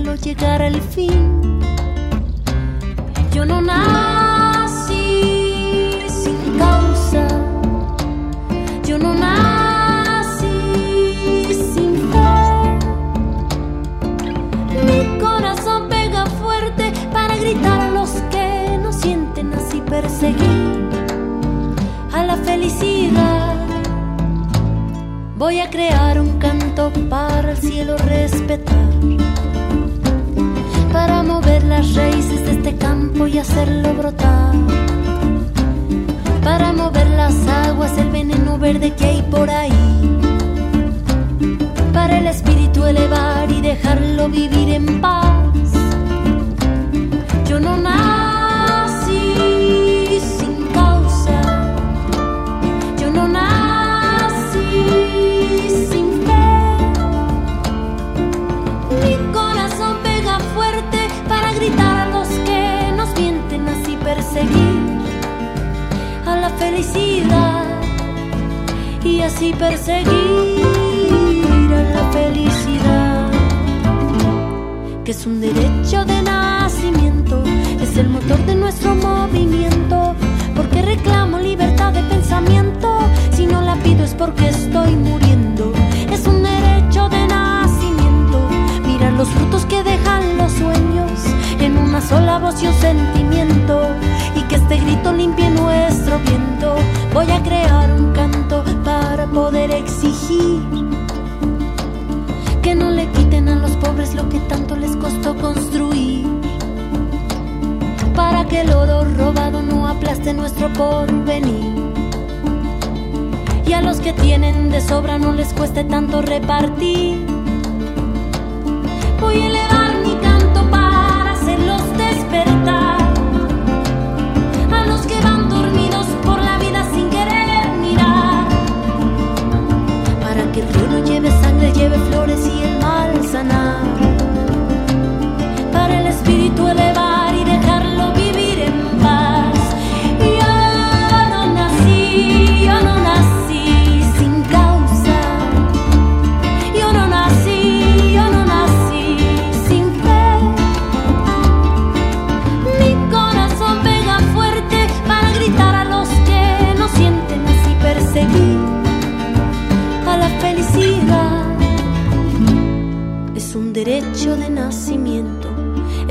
Y dejarlo llegar al fin. Yo no nací sin causa, yo no nací sin fe. Mi corazón pega fuerte para gritar a los que no sienten así perseguir a la felicidad. Voy a crear un canto para el cielo respetar para mover las raíces de este campo y hacerlo brotar. Para mover las aguas, el veneno verde que hay por ahí. Para el espíritu elevar y dejarlo vivir en paz. Yo no nací y así perseguir a la felicidad que es un derecho de nacimiento es el motor de nuestro movimiento porque reclamo libertad de pensamiento si no la pido es porque estoy muriendo es un derecho de nacimiento mirar los frutos que dejan los sueños en una sola voz y un sentimiento este grito limpie nuestro viento. Voy a crear un canto para poder exigir que no le quiten a los pobres lo que tanto les costó construir. Para que el oro robado no aplaste nuestro porvenir. Y a los que tienen de sobra no les cueste tanto repartir. Voy a lleve flores y el mal sanar. Para el espíritu elevar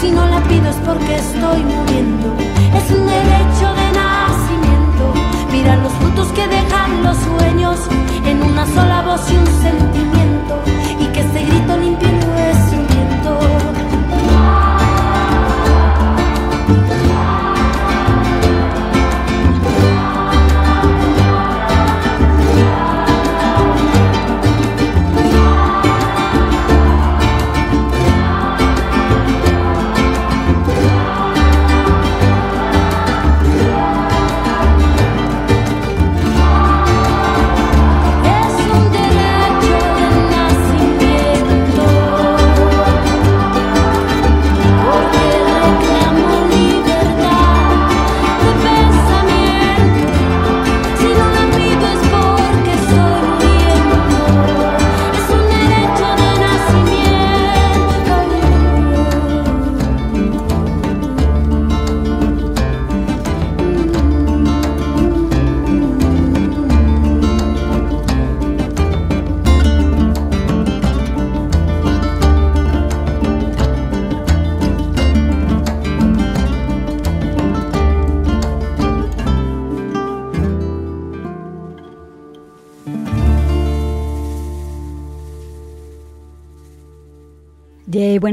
Si no la pido es porque estoy muriendo. Es un derecho de nacimiento. Mira los frutos que dejan los sueños en una sola voz y un sentimiento.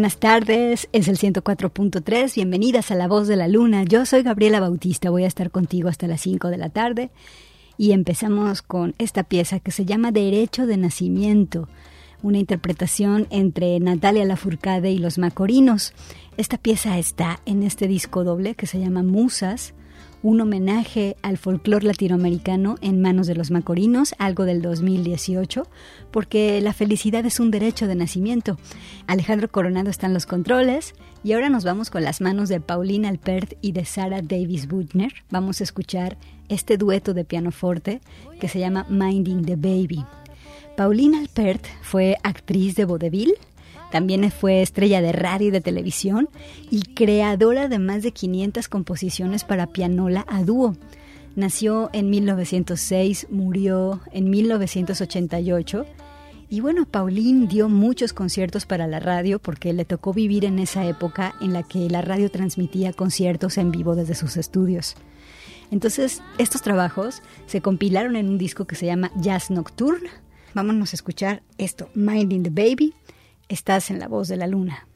Buenas tardes, es el 104.3, bienvenidas a La Voz de la Luna. Yo soy Gabriela Bautista, voy a estar contigo hasta las 5 de la tarde y empezamos con esta pieza que se llama Derecho de Nacimiento, una interpretación entre Natalia Lafourcade y los Macorinos. Esta pieza está en este disco doble que se llama Musas, un homenaje al folclore latinoamericano en manos de los macorinos, algo del 2018, porque la felicidad es un derecho de nacimiento. Alejandro Coronado está en los controles y ahora nos vamos con las manos de Paulina Alpert y de Sarah Davis Butner. Vamos a escuchar este dueto de pianoforte que se llama Minding the Baby. Paulina Alpert fue actriz de vaudeville, también fue estrella de radio y de televisión y creadora de más de 500 composiciones para pianola a dúo. Nació en 1906, murió en 1988 y bueno, Pauline dio muchos conciertos para la radio porque le tocó vivir en esa época en la que la radio transmitía conciertos en vivo desde sus estudios. Entonces, estos trabajos se compilaron en un disco que se llama Jazz Nocturne. Vámonos a escuchar esto, Minding the Baby, Estás en la voz de la luna.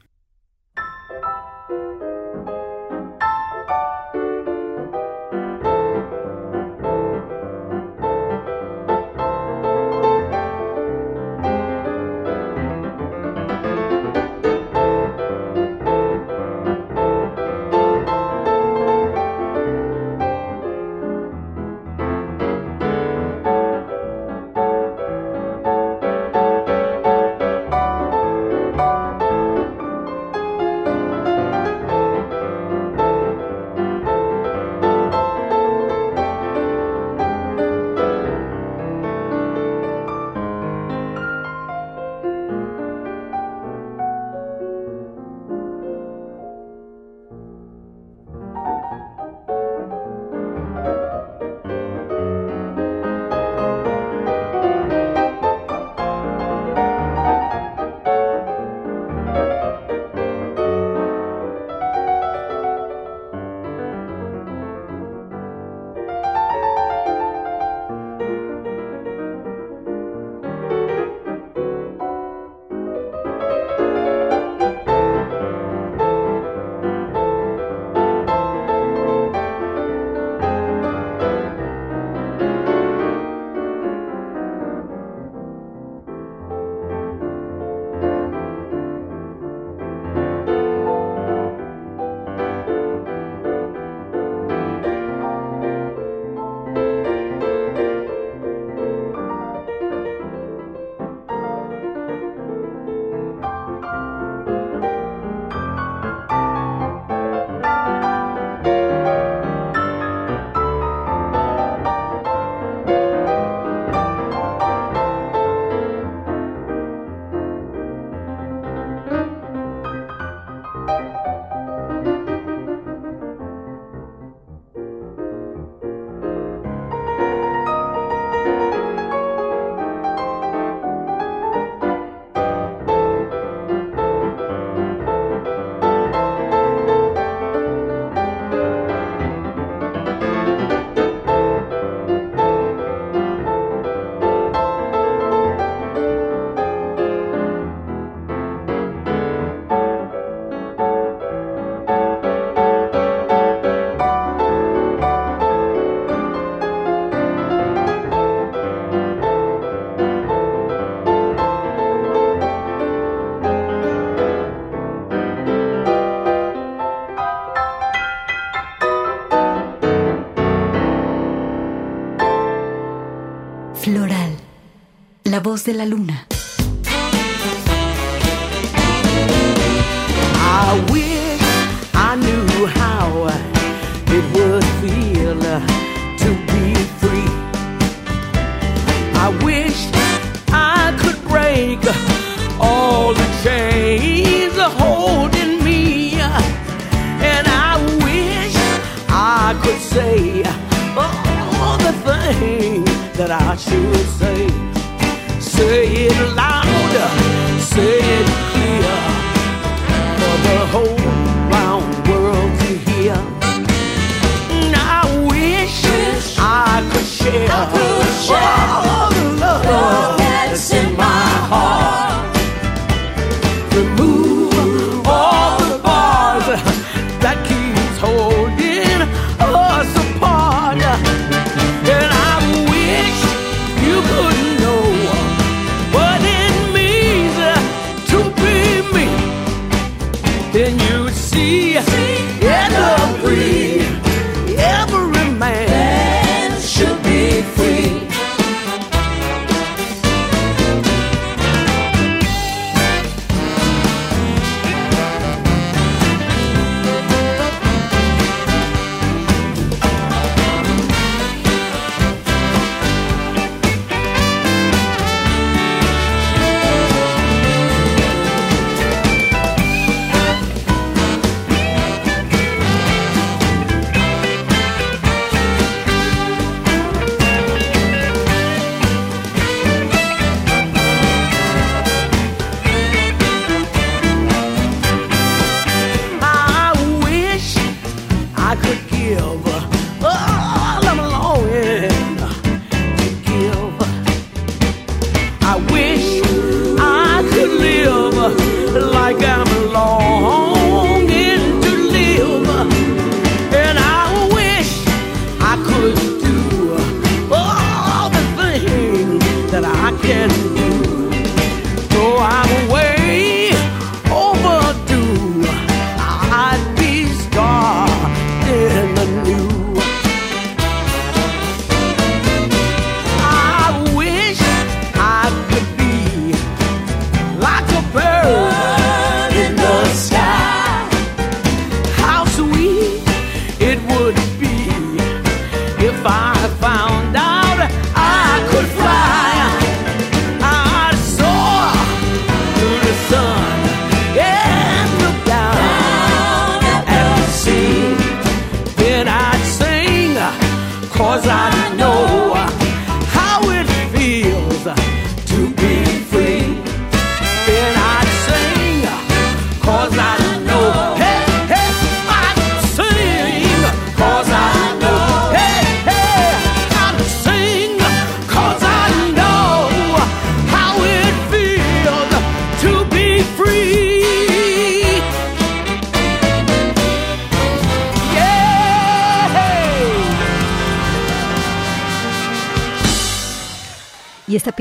Voz de la luna. I wish I knew how it would feel to be free. I wish I could break all the chains holding me. And I wish I could say all the things that I should say. Say appreciate. I appreciate. Oh, oh, oh, oh.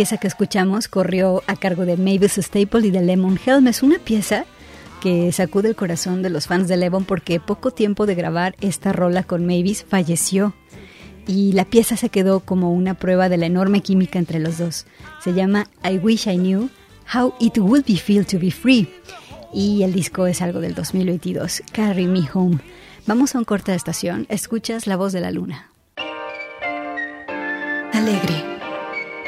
Pieza que escuchamos corrió a cargo de Mavis Staple y de Lemon Helm. Es una pieza que sacude el corazón de los fans de Lemon porque poco tiempo de grabar esta rola con Mavis falleció. Y la pieza se quedó como una prueba de la enorme química entre los dos. Se llama I Wish I Knew How It Would Be Feel to Be Free. Y el disco es algo del 2022, Carry Me Home. Vamos a un corte de estación. Escuchas la voz de la luna. Alegre.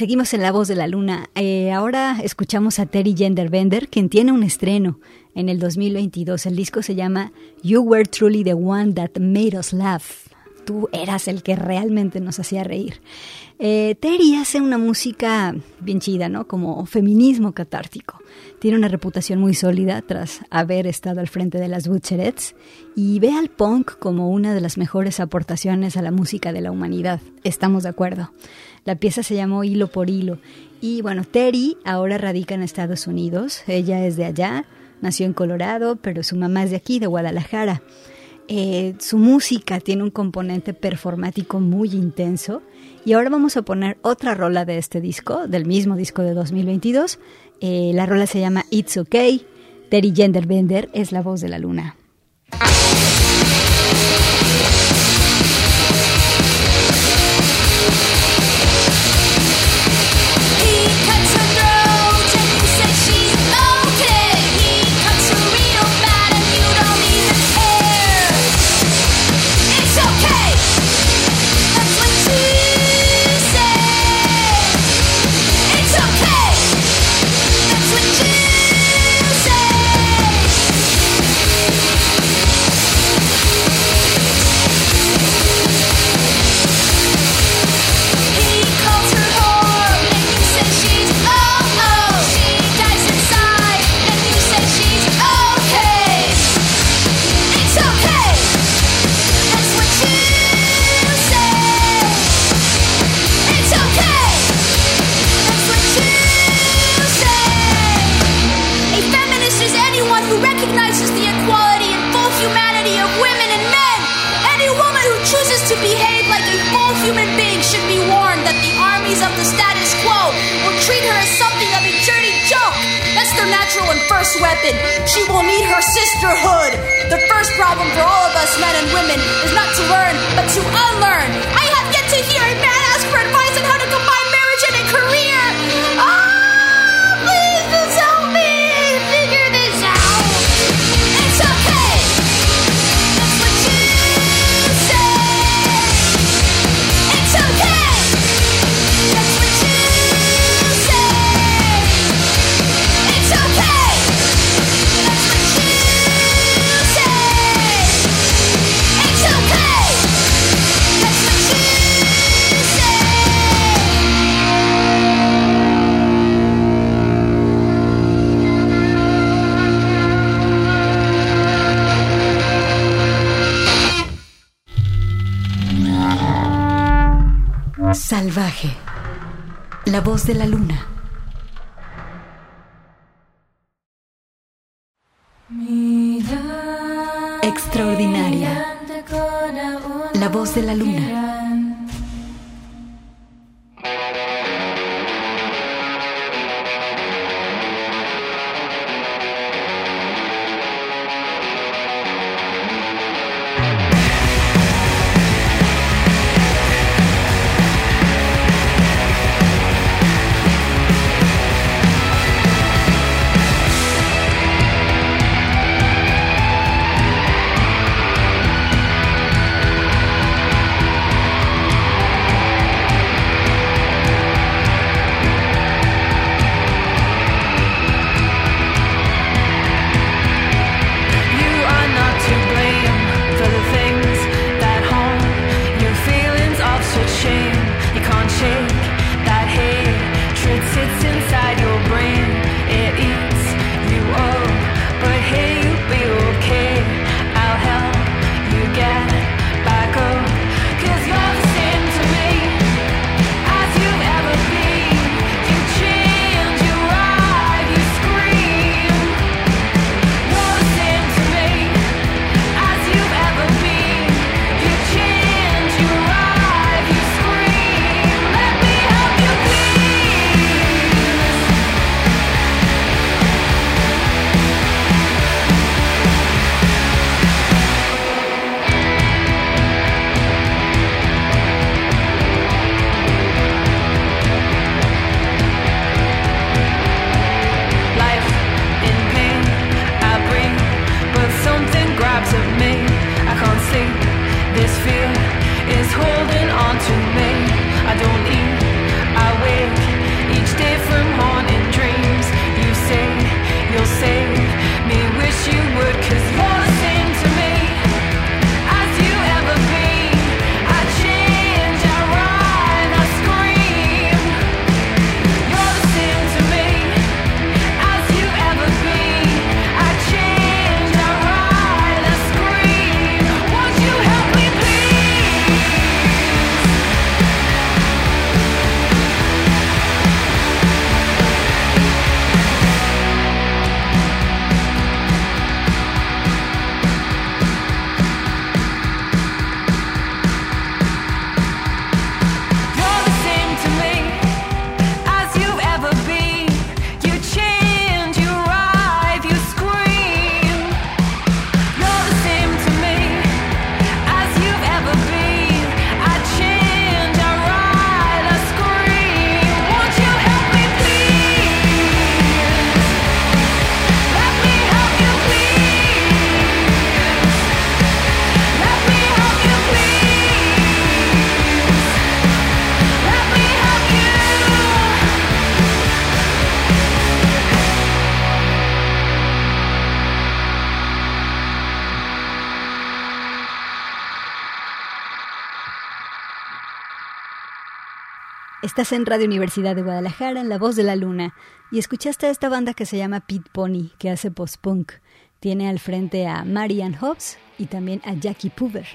Seguimos en La Voz de la Luna. Eh, ahora escuchamos a Terry Genderbender, quien tiene un estreno en el 2022. El disco se llama You Were Truly the One That Made Us Laugh. Tú eras el que realmente nos hacía reír. Eh, Terry hace una música bien chida, ¿no? Como feminismo catártico. Tiene una reputación muy sólida tras haber estado al frente de las Butcherettes y ve al punk como una de las mejores aportaciones a la música de la humanidad. Estamos de acuerdo. La pieza se llamó Hilo por Hilo. Y bueno, Terry ahora radica en Estados Unidos. Ella es de allá, nació en Colorado, pero su mamá es de aquí, de Guadalajara. Eh, su música tiene un componente performático muy intenso. Y ahora vamos a poner otra rola de este disco, del mismo disco de 2022. Eh, la rola se llama It's Okay. Terry Genderbender es la voz de la luna. Salvaje. La voz de la luna. Extraordinaria. La voz de la luna. Estás en Radio Universidad de Guadalajara, en La Voz de la Luna, y escuchaste a esta banda que se llama Pit Pony, que hace post-punk. Tiene al frente a Marianne Hobbs y también a Jackie Puber.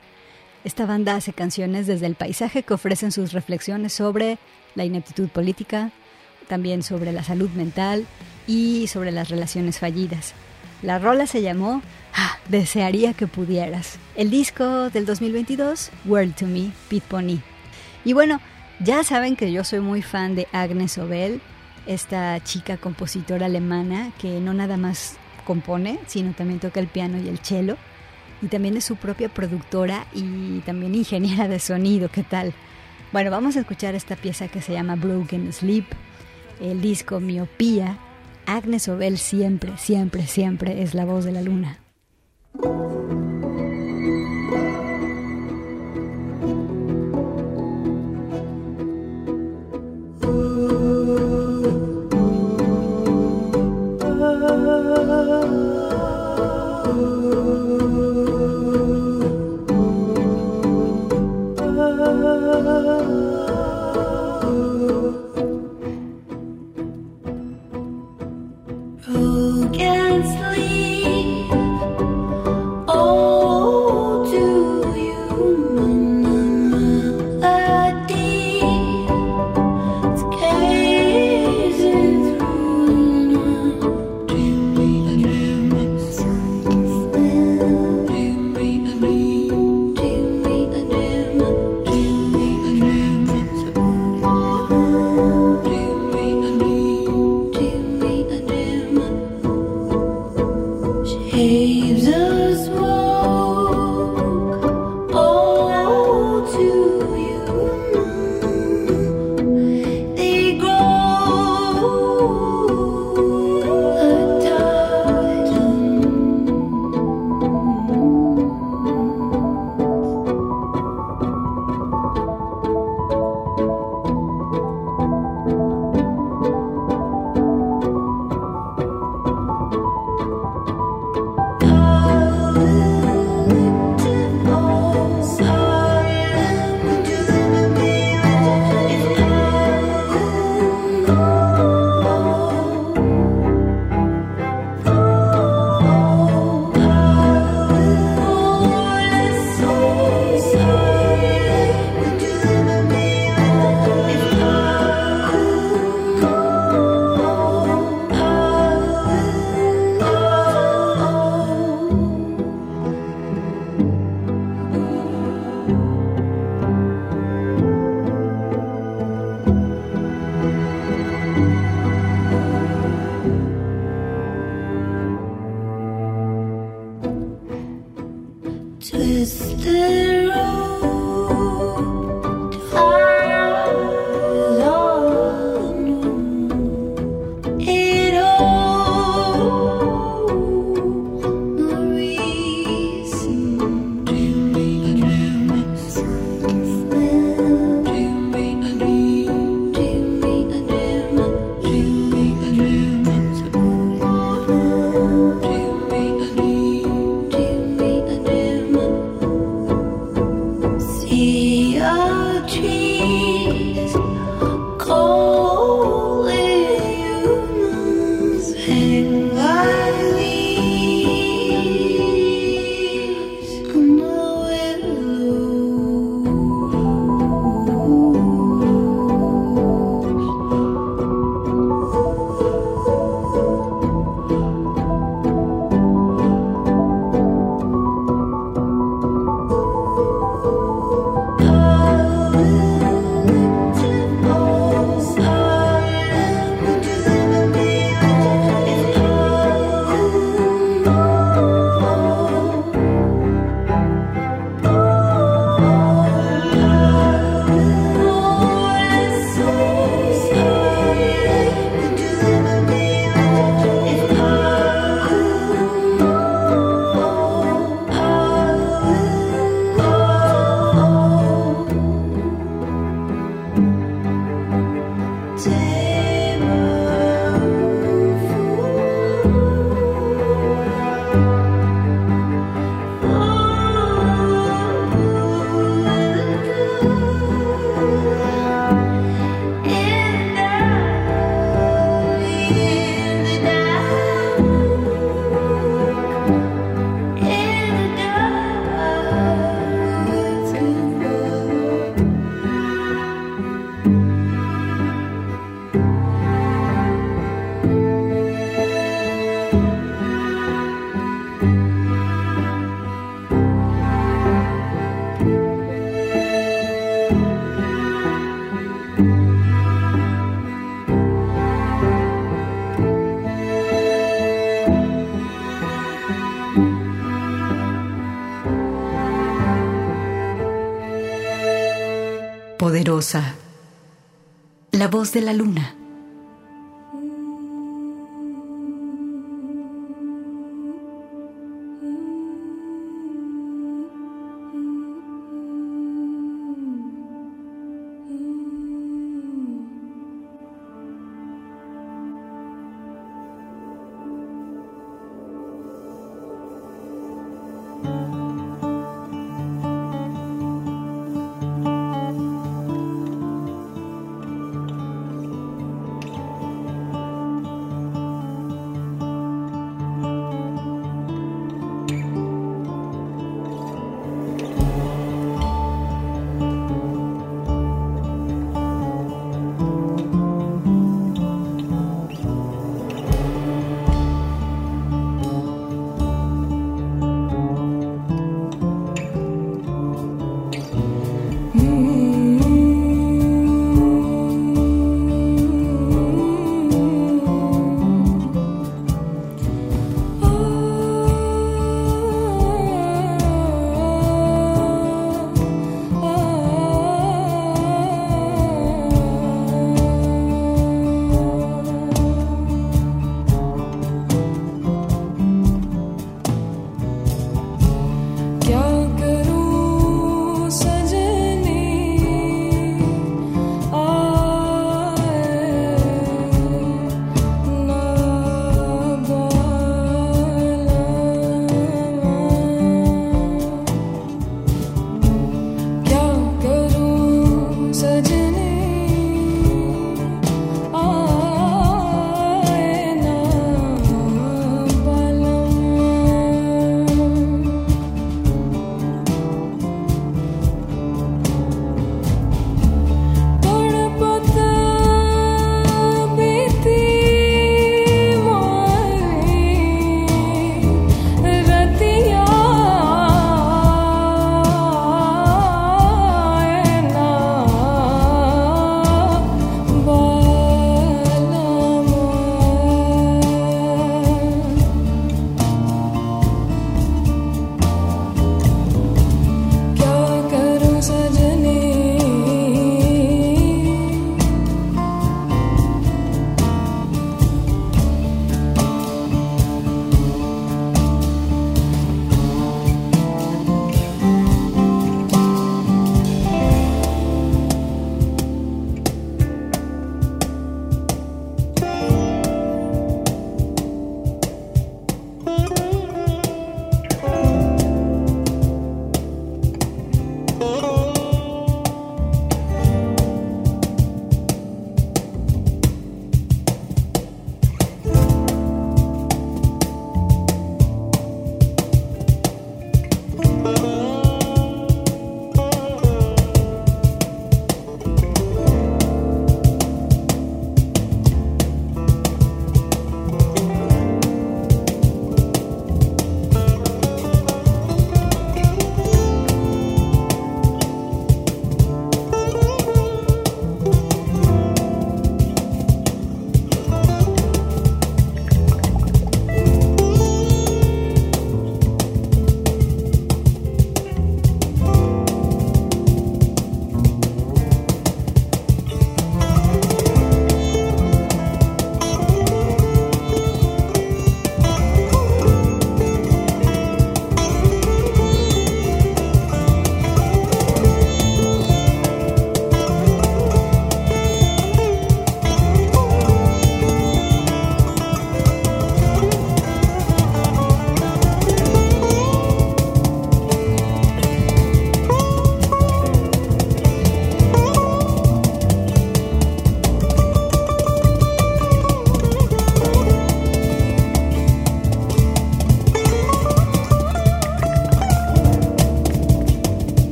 Esta banda hace canciones desde el paisaje que ofrecen sus reflexiones sobre la ineptitud política, también sobre la salud mental y sobre las relaciones fallidas. La rola se llamó ah, Desearía que pudieras. El disco del 2022, World to Me, Pit Pony. Y bueno, ya saben que yo soy muy fan de Agnes Obel, esta chica compositora alemana que no nada más compone, sino también toca el piano y el cello. Y también es su propia productora y también ingeniera de sonido, ¿qué tal? Bueno, vamos a escuchar esta pieza que se llama Broken Sleep, el disco Miopía. Agnes Obel siempre, siempre, siempre es la voz de la luna. Voz de la luna.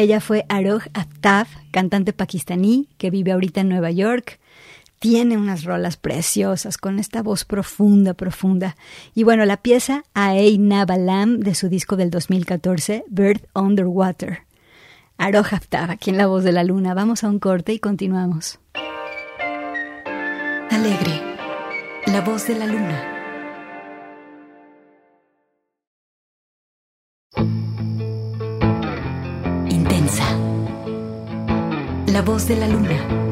Ella fue Aroj Aftab, cantante pakistaní que vive ahorita en Nueva York. Tiene unas rolas preciosas con esta voz profunda, profunda. Y bueno, la pieza Aei Nabalam de su disco del 2014, Bird Underwater. Aroj Aftab, aquí en La Voz de la Luna. Vamos a un corte y continuamos. Alegre. La voz de la luna. La voz de la luna.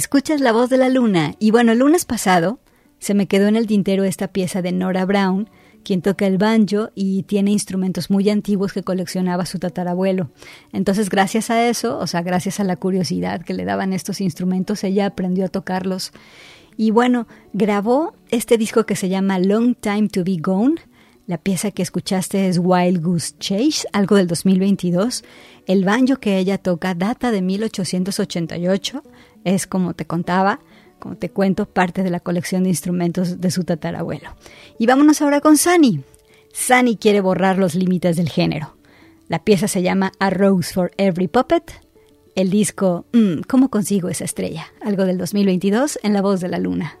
Escuchas la voz de la luna y bueno, el lunes pasado se me quedó en el tintero esta pieza de Nora Brown, quien toca el banjo y tiene instrumentos muy antiguos que coleccionaba su tatarabuelo. Entonces, gracias a eso, o sea, gracias a la curiosidad que le daban estos instrumentos, ella aprendió a tocarlos. Y bueno, grabó este disco que se llama Long Time to Be Gone. La pieza que escuchaste es Wild Goose Chase, algo del 2022. El banjo que ella toca data de 1888 es como te contaba, como te cuento, parte de la colección de instrumentos de su tatarabuelo. Y vámonos ahora con Sunny. Sunny quiere borrar los límites del género. La pieza se llama A Rose for Every Puppet. El disco mm, ¿Cómo consigo esa estrella? Algo del 2022 en la voz de la luna.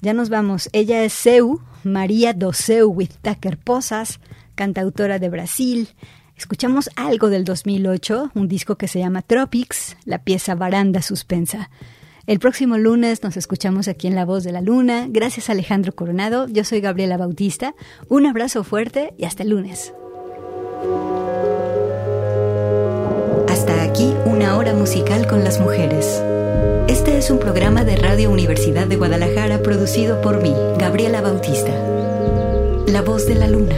Ya nos vamos. Ella es Seu, María do Seu Whittaker Posas, cantautora de Brasil. Escuchamos algo del 2008, un disco que se llama Tropics, la pieza Baranda Suspensa. El próximo lunes nos escuchamos aquí en La Voz de la Luna. Gracias Alejandro Coronado. Yo soy Gabriela Bautista. Un abrazo fuerte y hasta el lunes. Hasta aquí una hora musical con las mujeres. Este es un programa de Radio Universidad de Guadalajara producido por mí, Gabriela Bautista. La Voz de la Luna.